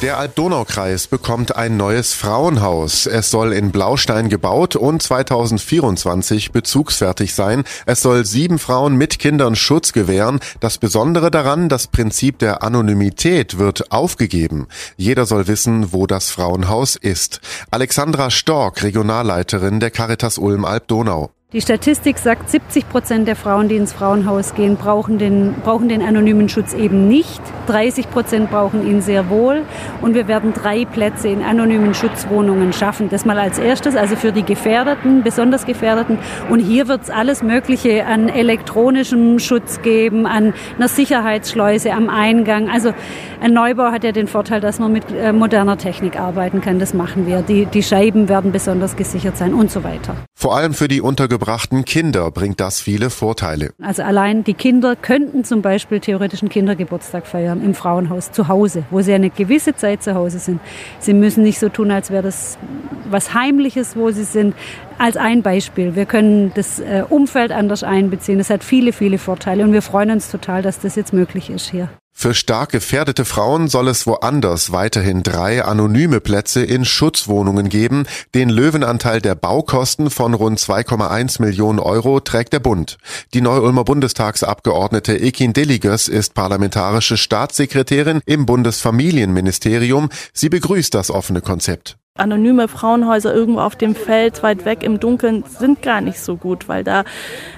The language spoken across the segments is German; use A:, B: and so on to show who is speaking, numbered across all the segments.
A: Der Alb-Donau-Kreis bekommt ein neues Frauenhaus. Es soll in Blaustein gebaut und 2024 bezugsfertig sein. Es soll sieben Frauen mit Kindern Schutz gewähren. Das Besondere daran, das Prinzip der Anonymität wird aufgegeben. Jeder soll wissen, wo das Frauenhaus ist. Alexandra Stork, Regionalleiterin der Caritas Ulm Alb-Donau.
B: Die Statistik sagt, 70 Prozent der Frauen, die ins Frauenhaus gehen, brauchen den, brauchen den anonymen Schutz eben nicht. 30 Prozent brauchen ihn sehr wohl. Und wir werden drei Plätze in anonymen Schutzwohnungen schaffen. Das mal als erstes, also für die Gefährdeten, besonders Gefährdeten. Und hier wird es alles Mögliche an elektronischem Schutz geben, an einer Sicherheitsschleuse am Eingang. Also ein Neubau hat ja den Vorteil, dass man mit äh, moderner Technik arbeiten kann. Das machen wir. Die, die Scheiben werden besonders gesichert sein und so weiter.
A: Vor allem für die untergebrachten Kinder bringt das viele Vorteile.
B: Also allein die Kinder könnten zum Beispiel theoretischen Kindergeburtstag feiern im Frauenhaus zu Hause, wo sie eine gewisse Zeit zu Hause sind. Sie müssen nicht so tun, als wäre das was Heimliches, wo sie sind. Als ein Beispiel. Wir können das äh, Umfeld anders einbeziehen. Das hat viele, viele Vorteile und wir freuen uns total, dass das jetzt möglich ist hier.
A: Für stark gefährdete Frauen soll es woanders weiterhin drei anonyme Plätze in Schutzwohnungen geben. Den Löwenanteil der Baukosten von rund 2,1 Millionen Euro trägt der Bund. Die Neu-Ulmer Bundestagsabgeordnete Ekin Dilligers ist parlamentarische Staatssekretärin im Bundesfamilienministerium. Sie begrüßt das offene Konzept
C: anonyme Frauenhäuser irgendwo auf dem Feld, weit weg im Dunkeln, sind gar nicht so gut, weil da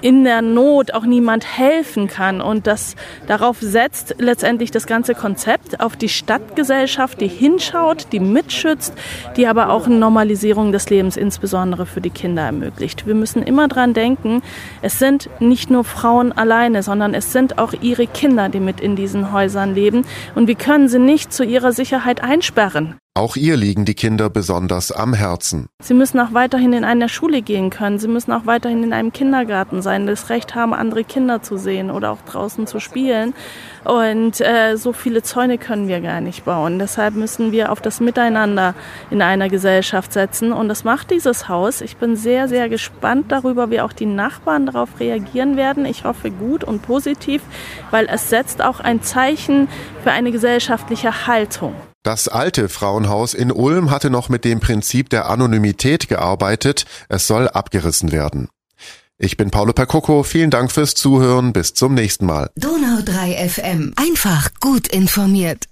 C: in der Not auch niemand helfen kann. Und das darauf setzt letztendlich das ganze Konzept auf die Stadtgesellschaft, die hinschaut, die mitschützt, die aber auch eine Normalisierung des Lebens, insbesondere für die Kinder, ermöglicht. Wir müssen immer dran denken, es sind nicht nur Frauen alleine, sondern es sind auch ihre Kinder, die mit in diesen Häusern leben. Und wir können sie nicht zu ihrer Sicherheit einsperren.
A: Auch ihr liegen die Kinder besonders am Herzen.
C: Sie müssen auch weiterhin in einer Schule gehen können. Sie müssen auch weiterhin in einem Kindergarten sein, das Recht haben, andere Kinder zu sehen oder auch draußen zu spielen. Und äh, so viele Zäune können wir gar nicht bauen. Deshalb müssen wir auf das Miteinander in einer Gesellschaft setzen. Und das macht dieses Haus. Ich bin sehr, sehr gespannt darüber, wie auch die Nachbarn darauf reagieren werden. Ich hoffe gut und positiv, weil es setzt auch ein Zeichen für eine gesellschaftliche Haltung.
A: Das alte Frauenhaus in Ulm hatte noch mit dem Prinzip der Anonymität gearbeitet. Es soll abgerissen werden. Ich bin Paolo Percoco. Vielen Dank fürs Zuhören. Bis zum nächsten Mal.
D: Donau 3 FM. Einfach gut informiert.